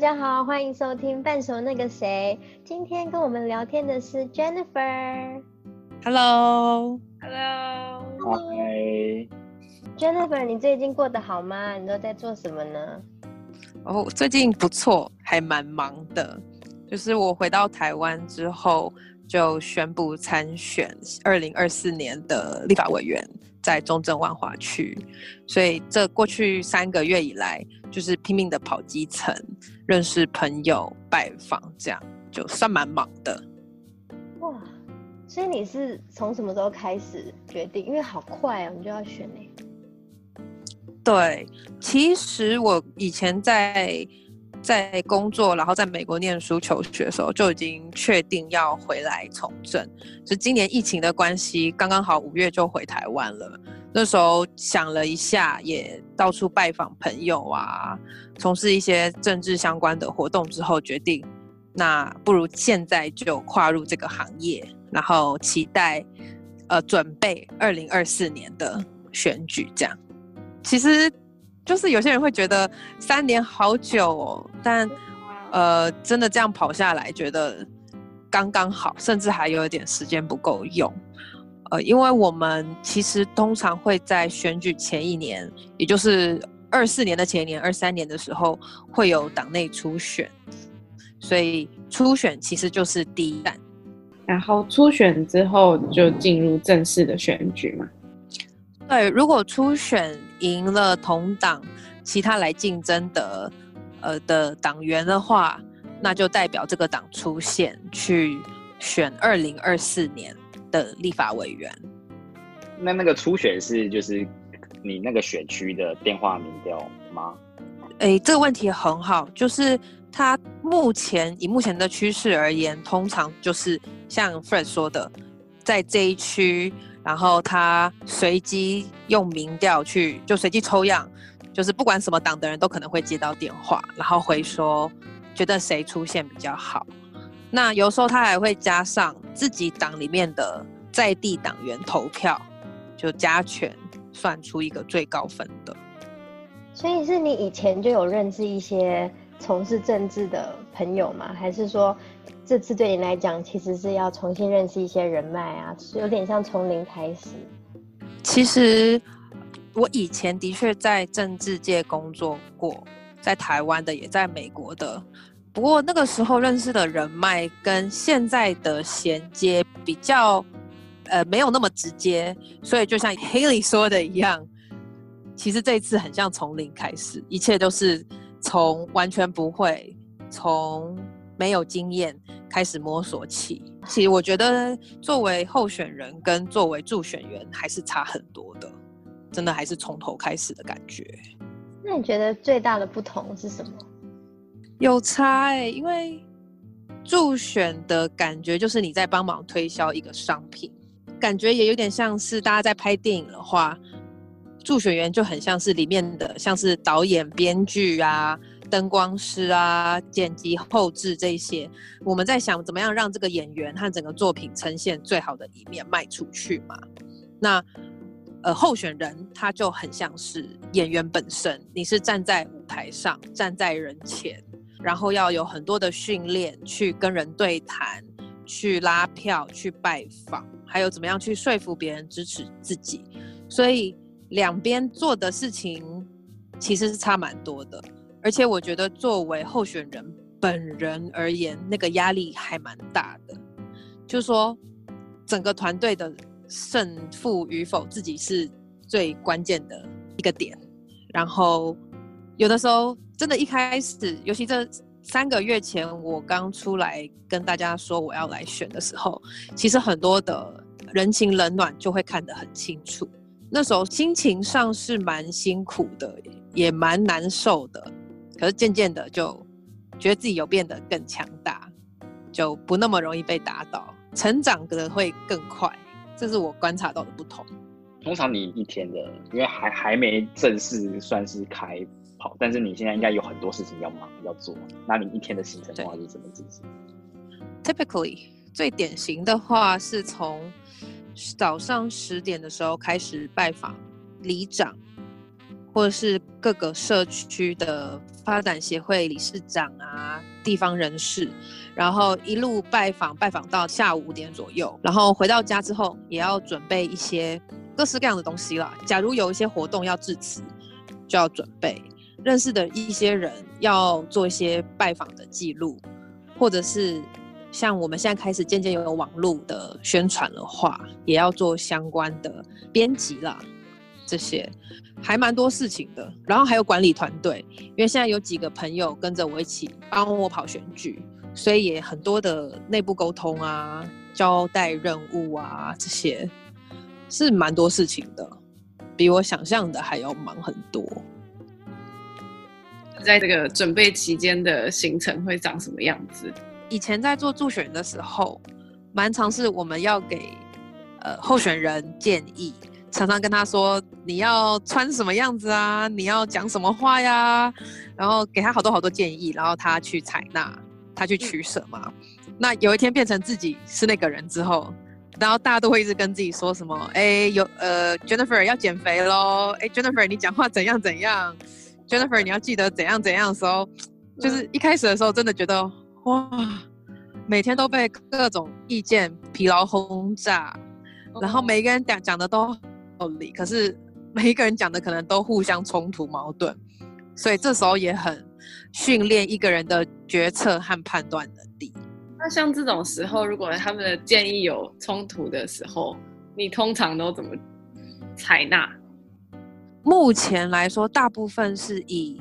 大家好，欢迎收听半熟那个谁。今天跟我们聊天的是 Jennifer。Hello，Hello，Hi，Jennifer，你最近过得好吗？你都在做什么呢？哦，最近不错，还蛮忙的。就是我回到台湾之后，就宣布参选二零二四年的立法委员。在中正万华区，所以这过去三个月以来，就是拼命的跑基层，认识朋友、拜访，这样就算蛮忙的。哇，所以你是从什么时候开始决定？因为好快啊，你就要选呢？对，其实我以前在。在工作，然后在美国念书求学的时候，就已经确定要回来从政。是今年疫情的关系，刚刚好五月就回台湾了。那时候想了一下，也到处拜访朋友啊，从事一些政治相关的活动之后，决定那不如现在就跨入这个行业，然后期待呃准备二零二四年的选举。这样，其实。就是有些人会觉得三年好久哦，但呃，真的这样跑下来，觉得刚刚好，甚至还有一点时间不够用。呃，因为我们其实通常会在选举前一年，也就是二四年的前一年，二三年的时候会有党内初选，所以初选其实就是第一站。然后初选之后就进入正式的选举嘛。对，如果初选赢了同党其他来竞争的呃的党员的话，那就代表这个党出现去选二零二四年的立法委员。那那个初选是就是你那个选区的电话民调吗？哎，这个问题很好，就是他目前以目前的趋势而言，通常就是像 Fred 说的，在这一区。然后他随机用民调去，就随机抽样，就是不管什么党的人都可能会接到电话，然后会说觉得谁出现比较好。那有时候他还会加上自己党里面的在地党员投票，就加权算出一个最高分的。所以是你以前就有认识一些从事政治的朋友吗？还是说？这次对你来讲，其实是要重新认识一些人脉啊，是有点像从零开始。其实我以前的确在政治界工作过，在台湾的，也在美国的。不过那个时候认识的人脉跟现在的衔接比较，呃，没有那么直接。所以就像 Haley 说的一样，其实这一次很像从零开始，一切都是从完全不会，从没有经验。开始摸索起，其实我觉得作为候选人跟作为助选员还是差很多的，真的还是从头开始的感觉。那你觉得最大的不同是什么？有差哎、欸，因为助选的感觉就是你在帮忙推销一个商品，感觉也有点像是大家在拍电影的话，助选员就很像是里面的，像是导演、编剧啊。灯光师啊，剪辑、后置这些，我们在想怎么样让这个演员和整个作品呈现最好的一面卖出去嘛？那呃，候选人他就很像是演员本身，你是站在舞台上，站在人前，然后要有很多的训练，去跟人对谈，去拉票，去拜访，还有怎么样去说服别人支持自己。所以两边做的事情其实是差蛮多的。而且我觉得，作为候选人本人而言，那个压力还蛮大的。就说，整个团队的胜负与否，自己是最关键的一个点。然后，有的时候，真的，一开始，尤其这三个月前，我刚出来跟大家说我要来选的时候，其实很多的人情冷暖就会看得很清楚。那时候心情上是蛮辛苦的，也蛮难受的。可是渐渐的就觉得自己有变得更强大，就不那么容易被打倒，成长的会更快，这是我观察到的不同。通常你一天的，因为还还没正式算是开跑，但是你现在应该有很多事情要忙要做，那你一天的行程的话是怎么进行？Typically 最典型的话是从早上十点的时候开始拜访里长。或者是各个社区的发展协会理事长啊、地方人士，然后一路拜访，拜访到下午五点左右，然后回到家之后也要准备一些各式各样的东西啦。假如有一些活动要致辞，就要准备认识的一些人要做一些拜访的记录，或者是像我们现在开始渐渐有网络的宣传的话，也要做相关的编辑啦。这些还蛮多事情的，然后还有管理团队，因为现在有几个朋友跟着我一起帮我跑选举，所以也很多的内部沟通啊、交代任务啊，这些是蛮多事情的，比我想象的还要忙很多。在这个准备期间的行程会长什么样子？以前在做助选的时候，蛮常是我们要给呃候选人建议。常常跟他说，你要穿什么样子啊？你要讲什么话呀？然后给他好多好多建议，然后他去采纳，他去取舍嘛。嗯、那有一天变成自己是那个人之后，然后大家都会一直跟自己说什么？哎，有呃，Jennifer 要减肥喽！哎，Jennifer 你讲话怎样怎样？Jennifer 你要记得怎样怎样的时候，就是一开始的时候真的觉得哇，每天都被各种意见疲劳轰炸，然后每一个人讲讲的都。道理，可是 每一个人讲的可能都互相冲突矛盾，所以这时候也很训练一个人的决策和判断能力。那像这种时候，如果他们的建议有冲突的时候，你通常都怎么采纳？目前来说，大部分是以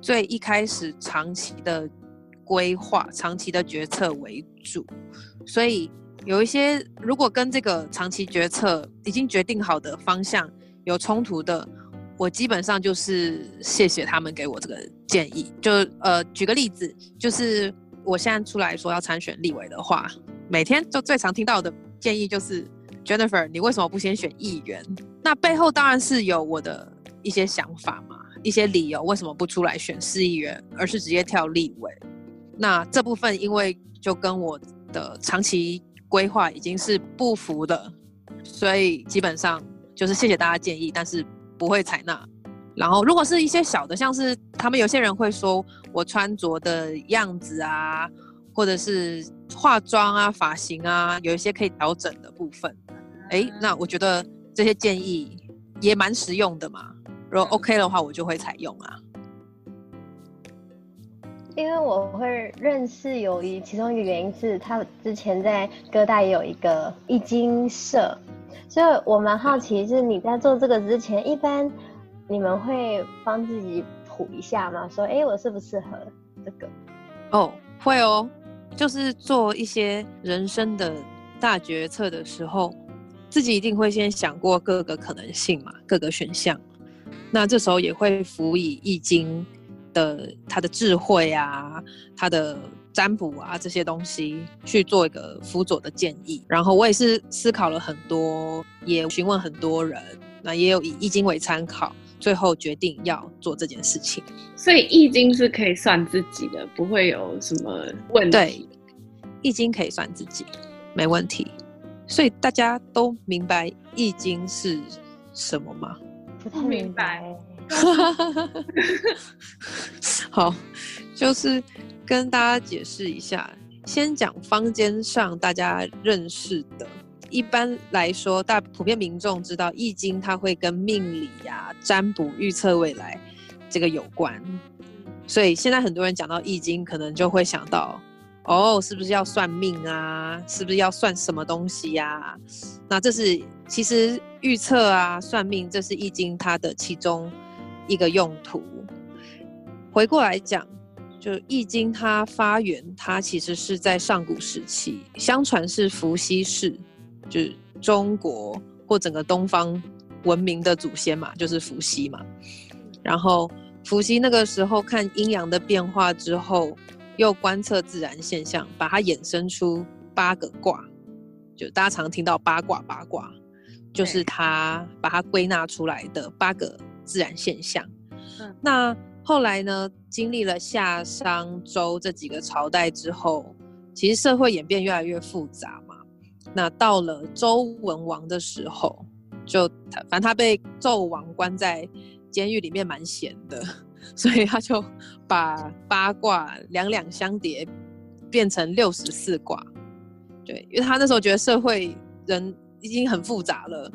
最一开始长期的规划、长期的决策为主，所以。有一些如果跟这个长期决策已经决定好的方向有冲突的，我基本上就是谢谢他们给我这个建议。就呃举个例子，就是我现在出来说要参选立委的话，每天就最常听到的建议就是 Jennifer，你为什么不先选议员？那背后当然是有我的一些想法嘛，一些理由为什么不出来选市议员，而是直接跳立委。那这部分因为就跟我的长期规划已经是不符的，所以基本上就是谢谢大家建议，但是不会采纳。然后如果是一些小的，像是他们有些人会说我穿着的样子啊，或者是化妆啊、发型啊，有一些可以调整的部分，哎，那我觉得这些建议也蛮实用的嘛。如果 OK 的话，我就会采用啊。因为我会认识有一其中一个原因是他之前在哥大也有一个易经社，所以我蛮好奇，是你在做这个之前，一般你们会帮自己卜一下吗？说，哎，我适不适合这个？哦，会哦，就是做一些人生的大决策的时候，自己一定会先想过各个可能性嘛，各个选项，那这时候也会辅以易经。的他的智慧啊，他的占卜啊，这些东西去做一个辅佐的建议。然后我也是思考了很多，也询问很多人，那也有以易经为参考，最后决定要做这件事情。所以易经是可以算自己的，不会有什么问题。对，易经可以算自己，没问题。所以大家都明白易经是什么吗？不太明白。好，就是跟大家解释一下，先讲坊间上大家认识的。一般来说，大普遍民众知道《易经》，它会跟命理呀、占卜、预测未来这个有关。所以现在很多人讲到《易经》，可能就会想到，哦，是不是要算命啊？是不是要算什么东西呀、那这是其实预测啊、算命，这是《易经》它的其中。一个用途，回过来讲，就《易经》它发源，它其实是在上古时期，相传是伏羲氏，就是中国或整个东方文明的祖先嘛，就是伏羲嘛。然后伏羲那个时候看阴阳的变化之后，又观测自然现象，把它衍生出八个卦，就大家常听到八卦八卦，就是他把它归纳出来的八个。自然现象，嗯，那后来呢？经历了夏、商、周这几个朝代之后，其实社会演变越来越复杂嘛。那到了周文王的时候，就他反正他被纣王关在监狱里面蛮闲的，所以他就把八卦两两相叠，变成六十四卦。对，因为他那时候觉得社会人已经很复杂了，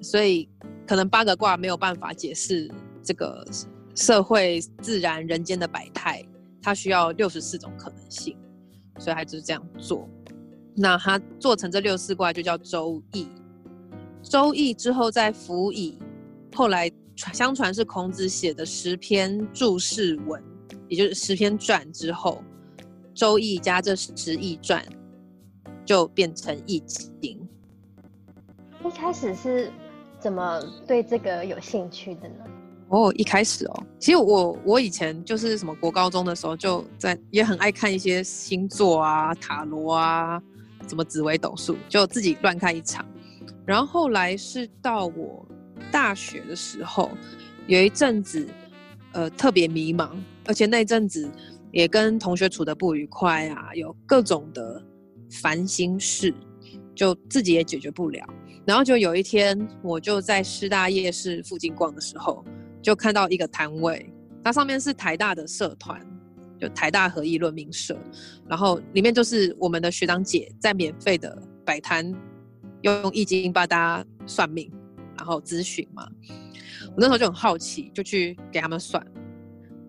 所以可能八个卦没有办法解释这个社会、自然、人间的百态，它需要六十四种可能性，所以他就是这样做。那他做成这六四卦就叫《周易》。《周易》之后再辅以后来相传是孔子写的十篇注释文，也就是十篇传之后，《周易》加这十易传就变成《易经》。一开始是怎么对这个有兴趣的呢？哦，一开始哦，其实我我以前就是什么国高中的时候就在也很爱看一些星座啊、塔罗啊、什么紫微斗数，就自己乱看一场。然后后来是到我大学的时候，有一阵子，呃，特别迷茫，而且那阵子也跟同学处得不愉快啊，有各种的烦心事，就自己也解决不了。然后就有一天，我就在师大夜市附近逛的时候，就看到一个摊位，它上面是台大的社团，就台大合议论命社，然后里面就是我们的学长姐在免费的摆摊。用易经帮大家算命，然后咨询嘛。我那时候就很好奇，就去给他们算。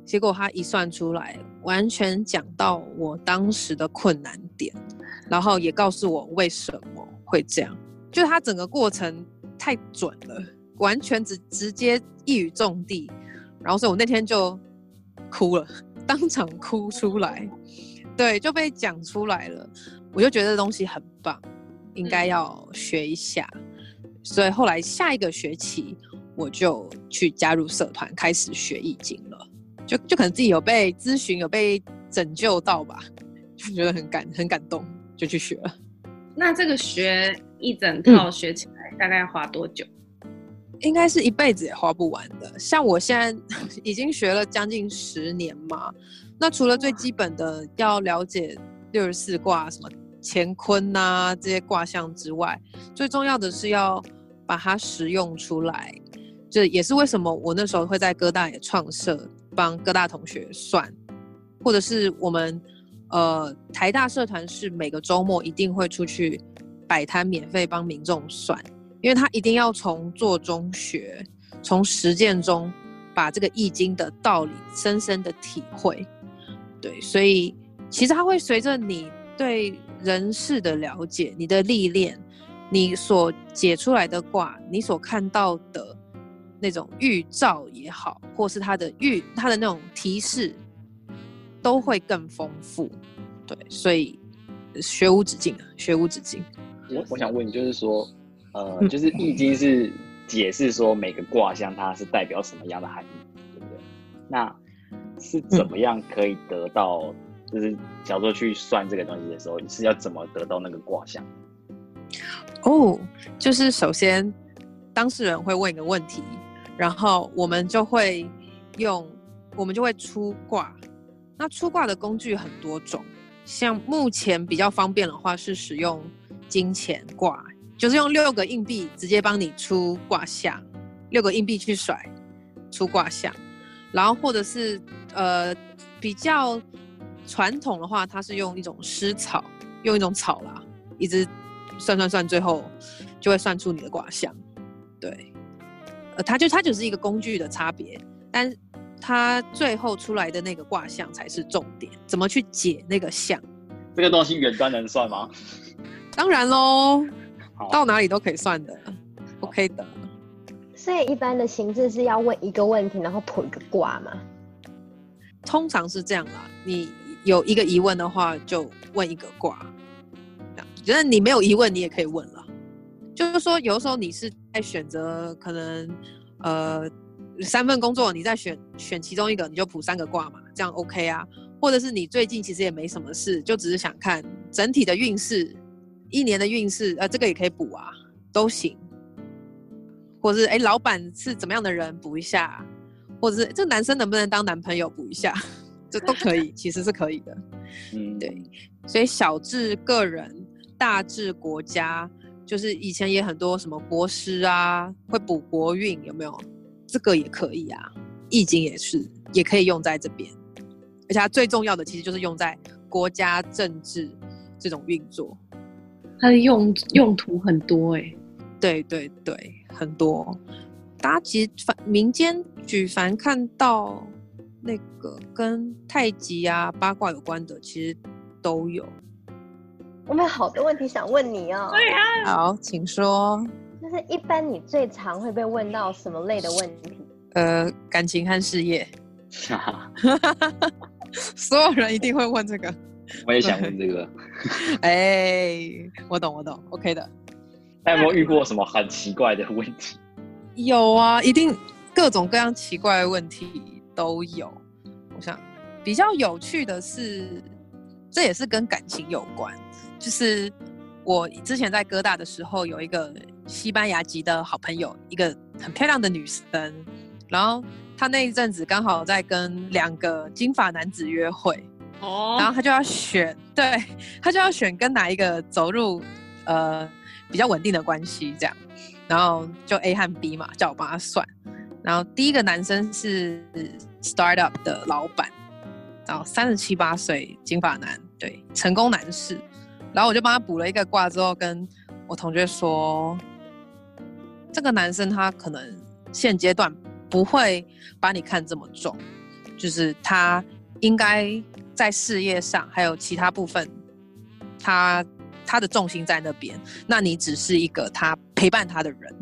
结果他一算出来，完全讲到我当时的困难点，然后也告诉我为什么会这样。就他整个过程太准了，完全直直接一语中的。然后所以我那天就哭了，当场哭出来。对，就被讲出来了。我就觉得这东西很棒。应该要学一下，所以后来下一个学期我就去加入社团，开始学易经了。就就可能自己有被咨询，有被拯救到吧，就觉得很感很感动，就去学了。那这个学一整套学起来大概要花多久？嗯，应该是一辈子也花不完的。像我现在已经学了将近十年嘛，那除了最基本的要了解六十四卦什么。乾坤呐、啊，这些卦象之外，最重要的是要把它实用出来。这也是为什么我那时候会在哥大也创设，帮哥大同学算，或者是我们呃台大社团是每个周末一定会出去摆摊，免费帮民众算，因为他一定要从做中学，从实践中把这个易经的道理深深的体会。对，所以其实它会随着你对。人事的了解，你的历练，你所解出来的卦，你所看到的那种预兆也好，或是它的预，它的那种提示，都会更丰富。对，所以学无止境啊，学无止境。我我想问你，就是说，呃，就是易经是解释说每个卦象它是代表什么样的含义，对不对？那是怎么样可以得到？嗯就是假如说去算这个东西的时候，你是要怎么得到那个卦象？哦，就是首先当事人会问一个问题，然后我们就会用，我们就会出卦。那出卦的工具很多种，像目前比较方便的话是使用金钱卦，就是用六个硬币直接帮你出卦象，六个硬币去甩出卦象，然后或者是呃比较。传统的话，它是用一种湿草，用一种草啦，一直算算算，最后就会算出你的卦象。对，呃，它就它就是一个工具的差别，但它最后出来的那个卦象才是重点。怎么去解那个象？这个东西远端能算吗？当然喽，到哪里都可以算的，OK 的。所以一般的形式是要问一个问题，然后卜一个卦嘛？通常是这样啦，你。有一个疑问的话，就问一个卦。觉得你没有疑问，你也可以问了。就是说，有的时候你是在选择，可能呃三份工作，你在选选其中一个，你就卜三个卦嘛，这样 OK 啊。或者是你最近其实也没什么事，就只是想看整体的运势，一年的运势，呃，这个也可以补啊，都行。或者是哎，老板是怎么样的人，补一下。或者是这个男生能不能当男朋友，补一下。这都可以，其实是可以的。嗯，对，所以小至个人，大至国家，就是以前也很多什么国师啊，会补国运，有没有？这个也可以啊，易经也是，也可以用在这边。而且它最重要的，其实就是用在国家政治这种运作。它的用用途很多哎、欸，对对对，很多。大家其实凡民间举凡看到那个跟太极啊、八卦有关的，其实都有。我们有好多问题想问你哦。对呀。好，请说。就是一般你最常会被问到什么类的问题？呃，感情和事业。所有人一定会问这个。我也想问这个。哎、欸，我懂，我懂，OK 的。那有没有遇过什么很奇怪的问题？有啊，一定各种各样奇怪的问题都有。我想比较有趣的是，这也是跟感情有关。就是我之前在哥大的时候，有一个西班牙籍的好朋友，一个很漂亮的女生。然后她那一阵子刚好在跟两个金发男子约会，哦，然后他就要选，对，他就要选跟哪一个走入呃比较稳定的关系这样。然后就 A 和 B 嘛，叫我帮他算。然后第一个男生是 startup 的老板，然后三十七八岁，金发男，对，成功男士。然后我就帮他补了一个卦之后，跟我同学说，这个男生他可能现阶段不会把你看这么重，就是他应该在事业上还有其他部分，他。他的重心在那边，那你只是一个他陪伴他的人，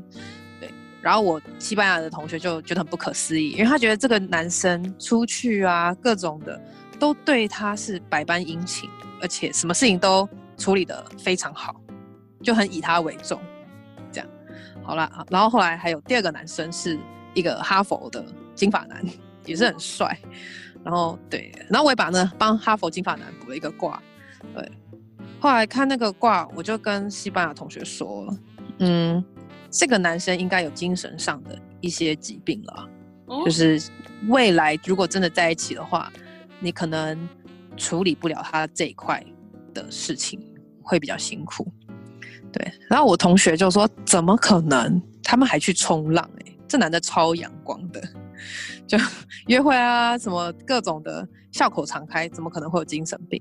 对。然后我西班牙的同学就觉得很不可思议，因为他觉得这个男生出去啊，各种的都对他是百般殷勤，而且什么事情都处理得非常好，就很以他为重。这样，好了啊，然后后来还有第二个男生是一个哈佛的金发男，也是很帅。然后对，然后我也把呢帮哈佛金发男补了一个卦，对。后来看那个卦，我就跟西班牙同学说，嗯，这个男生应该有精神上的一些疾病了，哦、就是未来如果真的在一起的话，你可能处理不了他这一块的事情，会比较辛苦。对，然后我同学就说，怎么可能？他们还去冲浪、欸，哎，这男的超阳光的，就 约会啊，什么各种的笑口常开，怎么可能会有精神病？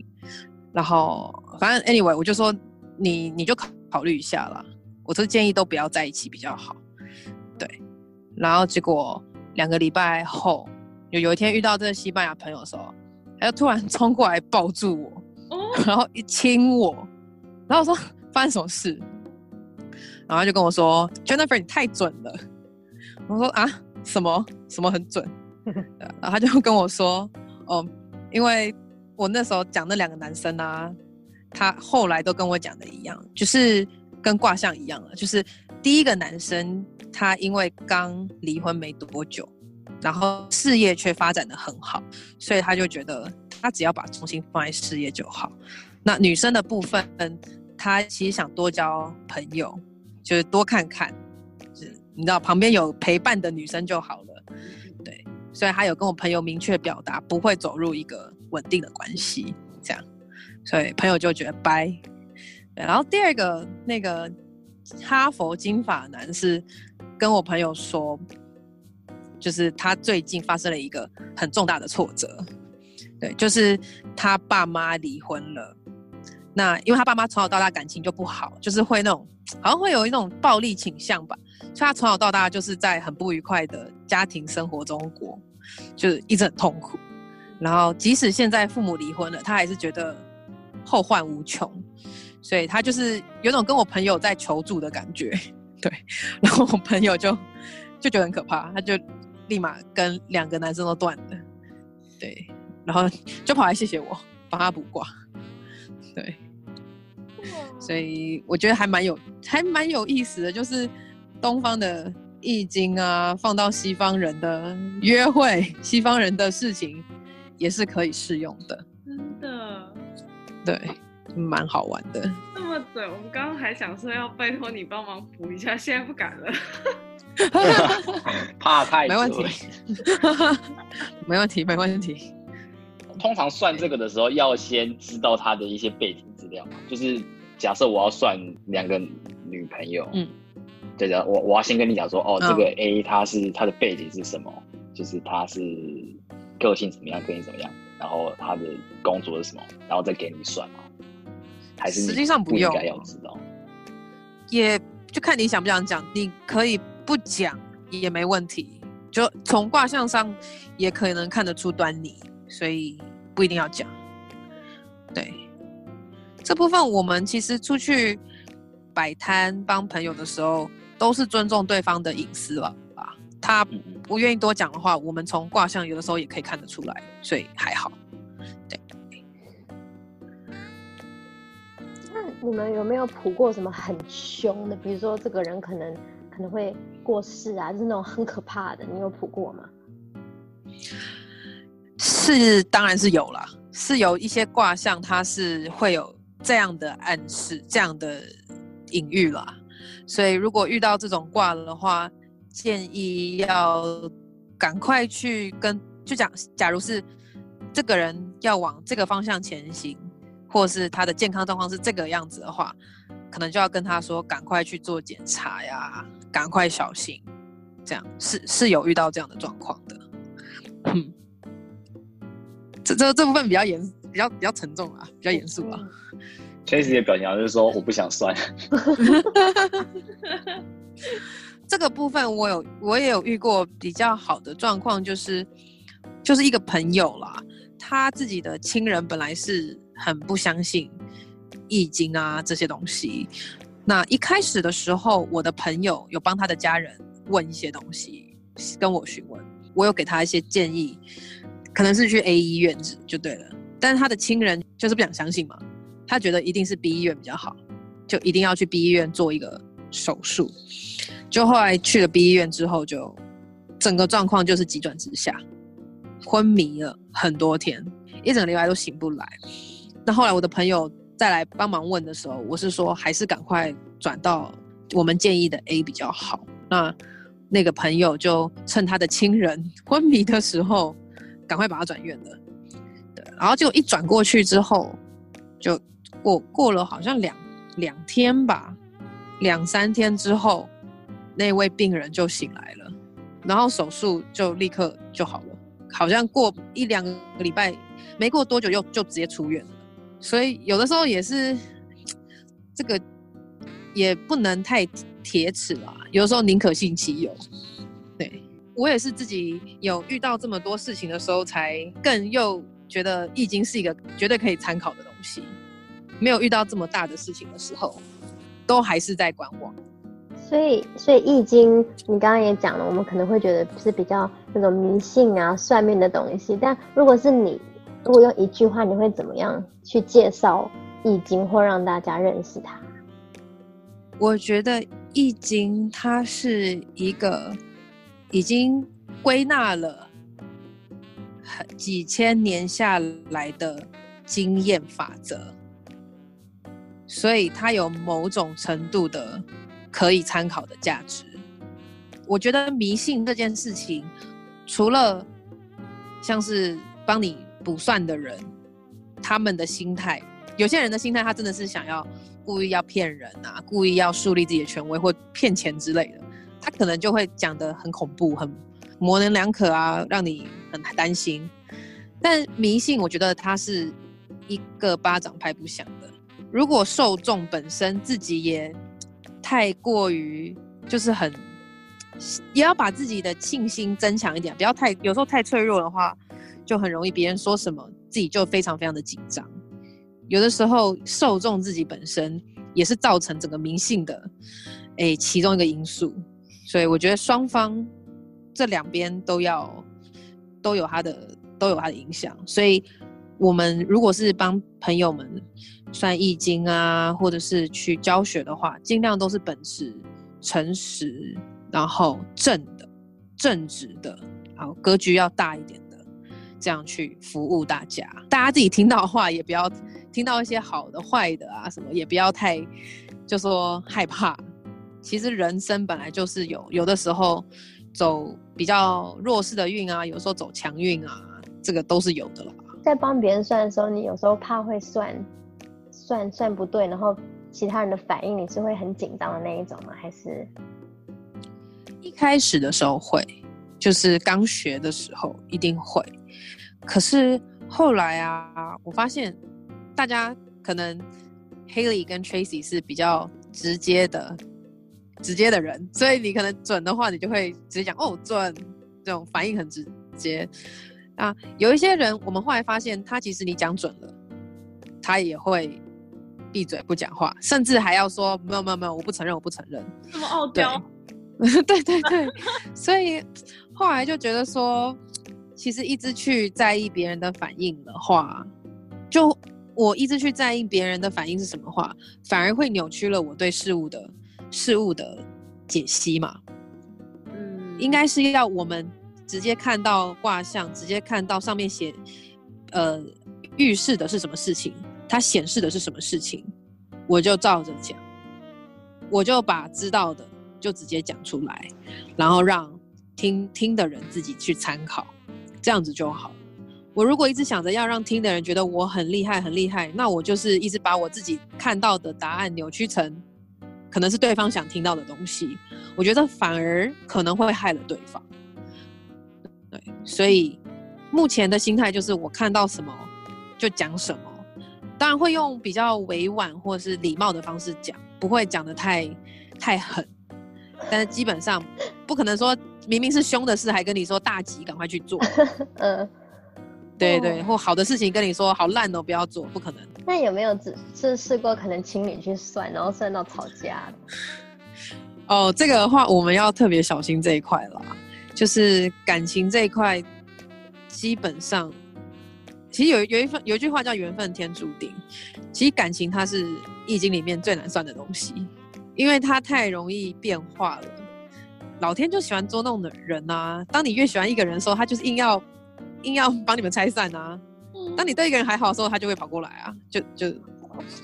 然后，反正 anyway，我就说你你就考考虑一下啦。我这建议都不要在一起比较好。对，然后结果两个礼拜后，有有一天遇到这个西班牙朋友的时候，他就突然冲过来抱住我，然后一亲我，然后我说发生什么事？然后他就跟我说，Jennifer，你太准了。我说啊，什么什么很准？然后他就跟我说，哦，因为。我那时候讲那两个男生啊，他后来都跟我讲的一样，就是跟卦象一样了。就是第一个男生，他因为刚离婚没多久，然后事业却发展的很好，所以他就觉得他只要把重心放在事业就好。那女生的部分，她其实想多交朋友，就是多看看，就是你知道旁边有陪伴的女生就好了。对，所以他有跟我朋友明确表达，不会走入一个。稳定的关系，这样，所以朋友就觉得掰。对，然后第二个那个哈佛金发男是跟我朋友说，就是他最近发生了一个很重大的挫折，对，就是他爸妈离婚了。那因为他爸妈从小到大感情就不好，就是会那种 好像会有一种暴力倾向吧，所以他从小到大就是在很不愉快的家庭生活中过，就是一直很痛苦。然后，即使现在父母离婚了，他还是觉得后患无穷，所以他就是有种跟我朋友在求助的感觉，对。然后我朋友就就觉得很可怕，他就立马跟两个男生都断了，对。然后就跑来谢谢我帮他卜卦，对。所以我觉得还蛮有还蛮有意思的，就是东方的易经啊，放到西方人的约会、西方人的事情。也是可以适用的，真的，对，蛮好玩的。那么准，我们刚刚还想说要拜托你帮忙补一下，现在不敢了，怕太没问题，没问题，没问题。通常算这个的时候，要先知道他的一些背景资料嘛。就是假设我要算两个女朋友，嗯，对的，我我要先跟你讲说，哦，嗯、这个 A 他是他的背景是什么？就是他是个性怎么样，个性怎么样，然后他的工作是什么，然后再给你算吗？还是实际上不用，应该要知道，也就看你想不想讲，你可以不讲也没问题，就从卦象上也可能看得出端倪，所以不一定要讲。对，这部分我们其实出去摆摊帮朋友的时候，都是尊重对方的隐私了吧？他不愿意多讲的话，我们从卦象有的时候也可以看得出来，所以还好。对。那你们有没有卜过什么很凶的？比如说这个人可能可能会过世啊，就是那种很可怕的，你有卜过吗？是，当然是有了，是有一些卦象，它是会有这样的暗示，这样的隐喻啦。所以，如果遇到这种卦的话，建议要赶快去跟，就讲，假如是这个人要往这个方向前行，或是他的健康状况是这个样子的话，可能就要跟他说，赶快去做检查呀，赶快小心。这样是是有遇到这样的状况的。嗯，这这这部分比较严，比较比较沉重啊，比较严肃啊。Chase 的表情就是说我不想算。这个部分我有我也有遇过比较好的状况，就是就是一个朋友啦，他自己的亲人本来是很不相信易经啊这些东西。那一开始的时候，我的朋友有帮他的家人问一些东西，跟我询问，我有给他一些建议，可能是去 A 医院就对了。但是他的亲人就是不想相信嘛。他觉得一定是 B 医院比较好，就一定要去 B 医院做一个手术。就后来去了 B 医院之后，就整个状况就是急转直下，昏迷了很多天，一整个礼拜都醒不来。那后来我的朋友再来帮忙问的时候，我是说还是赶快转到我们建议的 A 比较好。那那个朋友就趁他的亲人昏迷的时候，赶快把他转院了。然后就一转过去之后，就。过过了好像两两天吧，两三天之后，那位病人就醒来了，然后手术就立刻就好了，好像过一两个礼拜，没过多久又就直接出院了。所以有的时候也是这个也不能太铁齿啦，有的时候宁可信其有。对，我也是自己有遇到这么多事情的时候，才更又觉得易经是一个绝对可以参考的东西。没有遇到这么大的事情的时候，都还是在观望。所以，所以易经，你刚刚也讲了，我们可能会觉得是比较那种迷信啊、算命的东西。但如果是你，如果用一句话，你会怎么样去介绍易经，或让大家认识它？我觉得易经它是一个已经归纳了很几千年下来的经验法则。所以它有某种程度的可以参考的价值。我觉得迷信这件事情，除了像是帮你卜算的人，他们的心态，有些人的心态，他真的是想要故意要骗人啊，故意要树立自己的权威或骗钱之类的，他可能就会讲得很恐怖、很模棱两可啊，让你很担心。但迷信，我觉得它是一个巴掌拍不响的。如果受众本身自己也太过于就是很，也要把自己的信心增强一点，不要太有时候太脆弱的话，就很容易别人说什么自己就非常非常的紧张。有的时候受众自己本身也是造成整个迷信的诶、其中一个因素，所以我觉得双方这两边都要都有他的都有他的影响，所以我们如果是帮朋友们。算易经啊，或者是去教学的话，尽量都是本持诚实，然后正的、正直的，然后格局要大一点的，这样去服务大家。大家自己听到的话，也不要听到一些好的、坏的啊，什么也不要太就说害怕。其实人生本来就是有，有的时候走比较弱势的运啊，有时候走强运啊，这个都是有的了。在帮别人算的时候，你有时候怕会算。算算不对，然后其他人的反应，你是会很紧张的那一种吗？还是一开始的时候会，就是刚学的时候一定会。可是后来啊，我发现大家可能 Haley 跟 Tracy 是比较直接的、直接的人，所以你可能准的话，你就会直接讲哦准，这种反应很直接。啊，有一些人，我们后来发现，他其实你讲准了，他也会闭嘴不讲话，甚至还要说没有没有没有，我不承认，我不承认。这么傲娇？对对对，所以后来就觉得说，其实一直去在意别人的反应的话，就我一直去在意别人的反应是什么话，反而会扭曲了我对事物的事物的解析嘛。嗯，应该是要我们。直接看到卦象，直接看到上面写，呃，预示的是什么事情，它显示的是什么事情，我就照着讲，我就把知道的就直接讲出来，然后让听听的人自己去参考，这样子就好。我如果一直想着要让听的人觉得我很厉害很厉害，那我就是一直把我自己看到的答案扭曲成可能是对方想听到的东西，我觉得反而可能会害了对方。对，所以目前的心态就是我看到什么就讲什么，当然会用比较委婉或是礼貌的方式讲，不会讲得太太狠。但是基本上不可能说明明是凶的事，还跟你说大吉，赶快去做。嗯，对对，或好的事情跟你说好烂哦，不要做，不可能。那有没有只是试过可能请你去算，然后算到吵架？哦，这个的话我们要特别小心这一块啦。就是感情这一块，基本上，其实有有一份有一句话叫“缘分天注定”。其实感情它是易经里面最难算的东西，因为它太容易变化了。老天就喜欢捉弄的人啊！当你越喜欢一个人的时候，他就是硬要硬要帮你们拆散啊。当你对一个人还好的时候，他就会跑过来啊。就就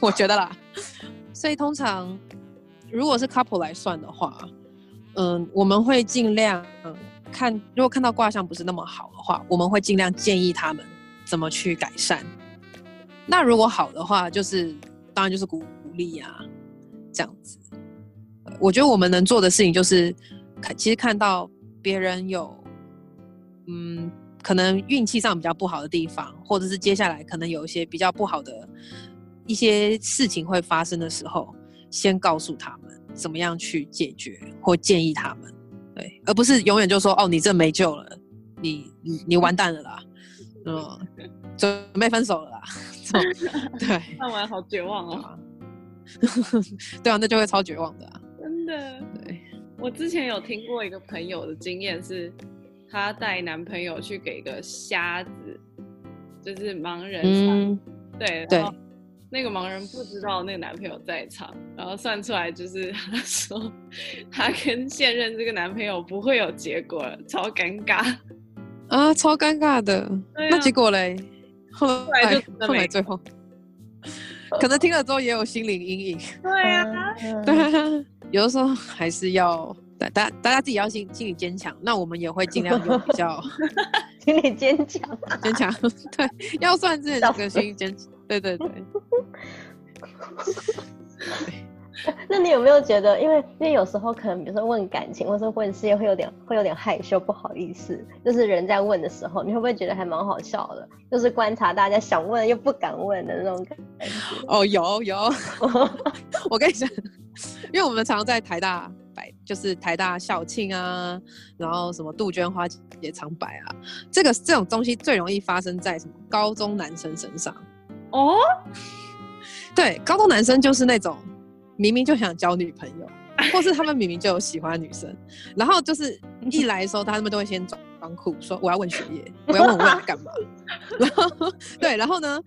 我觉得啦，所以通常如果是 couple 来算的话，嗯，我们会尽量。看，如果看到卦象不是那么好的话，我们会尽量建议他们怎么去改善。那如果好的话，就是当然就是鼓鼓励呀，这样子。我觉得我们能做的事情就是，看其实看到别人有，嗯，可能运气上比较不好的地方，或者是接下来可能有一些比较不好的一些事情会发生的时候，先告诉他们怎么样去解决，或建议他们。对，而不是永远就说哦，你这没救了，你你你完蛋了啦，嗯，准备分手了啦，对，看完好绝望啊，对啊，那就会超绝望的啊，真的。对，我之前有听过一个朋友的经验是，她带男朋友去给个瞎子，就是盲人，嗯，对对。那个盲人不知道那个男朋友在场，然后算出来就是 她说她跟现任这个男朋友不会有结果了，超尴尬啊，超尴尬的。啊、那结果嘞？后来就后来最后，可能听了之后也有心灵阴影。对啊，对啊，有的时候还是要大大大家自己要心心理坚强。那我们也会尽量用比较 心理坚强，坚强。对，要算自己这个心理坚强。对对对，那你有没有觉得，因为因为有时候可能比如说问感情，或者问事业，会有点会有点害羞，不好意思，就是人在问的时候，你会不会觉得还蛮好笑的？就是观察大家想问又不敢问的那种感觉。哦，有有，我跟你讲，因为我们常常在台大摆，就是台大校庆啊，然后什么杜鹃花也常摆啊，这个这种东西最容易发生在什么高中男生身上。哦，对，高中男生就是那种明明就想交女朋友，或是他们明明就有喜欢女生，然后就是一来的时候，他们都会先装装酷，说我要问学业，我要问我未来干嘛。然后对，然后呢，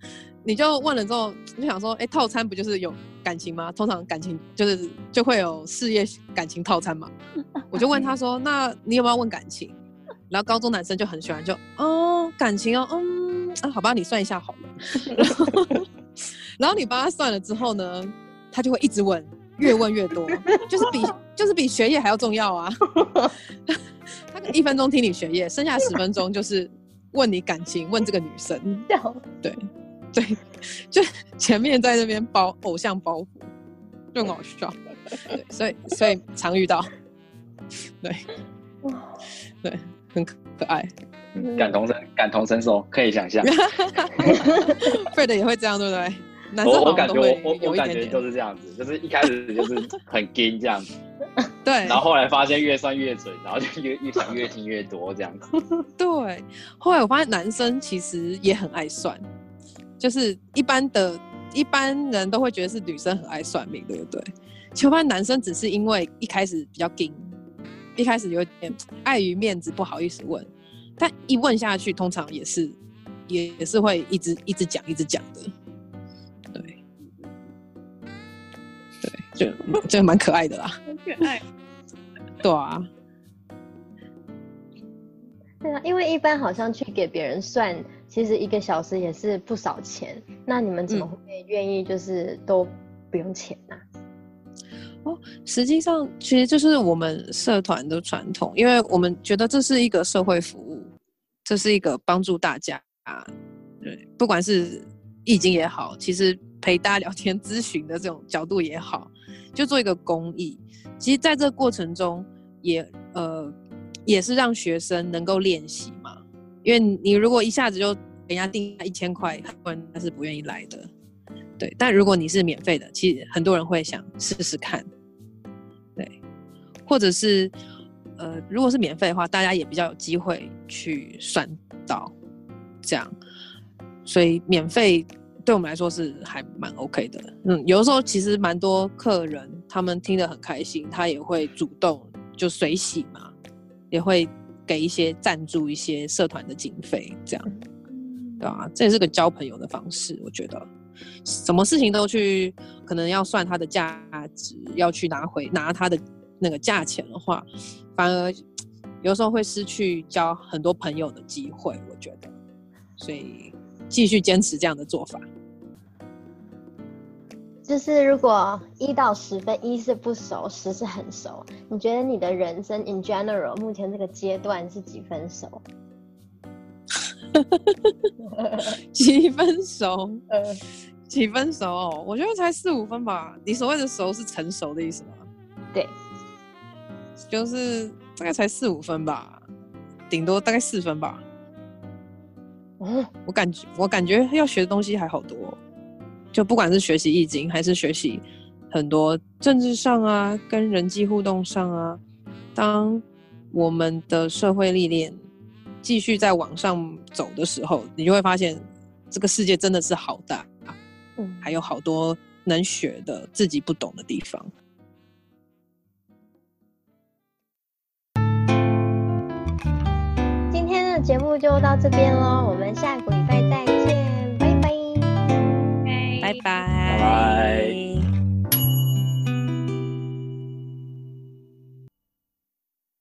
你就问了之后，你就想说，哎，套餐不就是有感情吗？通常感情就是就会有事业感情套餐嘛。我就问他说，那你有没有问感情？然后高中男生就很喜欢就，就哦感情哦，嗯啊，好吧，你算一下好了。然后，然后你帮他算了之后呢，他就会一直问，越问越多，就是比就是比学业还要重要啊。他一分钟听你学业，剩下十分钟就是问你感情，问这个女生。对对，就前面在那边包偶像包袱，就很好笑。对，所以所以常遇到。对，哇，对，很可爱，感同身感同身受，可以想象。Fred 也会这样，对不对？我我感觉我我我感觉就是这样子，就是一开始就是很 gay 这样子，对，然后后来发现越算越准，然后就越越想越听越多这样子。对，后来我发现男生其实也很爱算，就是一般的一般人都会觉得是女生很爱算命，对不对？其实发现男生只是因为一开始比较 gay，一开始有点碍于面子不好意思问，但一问下去，通常也是也也是会一直一直讲一直讲的。就就蛮可爱的啦，很可爱。对啊，对啊，因为一般好像去给别人算，其实一个小时也是不少钱。那你们怎么会愿意就是都不用钱呢？啊？哦，实际上其实就是我们社团的传统，因为我们觉得这是一个社会服务，这是一个帮助大家啊。对，不管是易经也好，其实陪大家聊天咨询的这种角度也好。就做一个公益，其实在这个过程中也呃也是让学生能够练习嘛，因为你如果一下子就给人家定一千块，很多人他是不愿意来的，对。但如果你是免费的，其实很多人会想试试看，对。或者是呃如果是免费的话，大家也比较有机会去算到这样，所以免费。对我们来说是还蛮 OK 的，嗯，有的时候其实蛮多客人他们听得很开心，他也会主动就随喜嘛，也会给一些赞助一些社团的经费，这样，对吧？这也是个交朋友的方式，我觉得，什么事情都去可能要算它的价值，要去拿回拿它的那个价钱的话，反而有时候会失去交很多朋友的机会，我觉得，所以继续坚持这样的做法。就是如果一到十分，一是不熟，十是很熟，你觉得你的人生 in general 目前这个阶段是几分熟？几分熟？呃，几分熟哦？我觉得才四五分吧。你所谓的熟是成熟的意思吗？对，就是大概才四五分吧，顶多大概四分吧。哦，我感觉我感觉要学的东西还好多。就不管是学习易经，还是学习很多政治上啊，跟人际互动上啊，当我们的社会历练继续在往上走的时候，你就会发现这个世界真的是好大，嗯，还有好多能学的自己不懂的地方。今天的节目就到这边喽，我们下个礼拜再见。拜拜。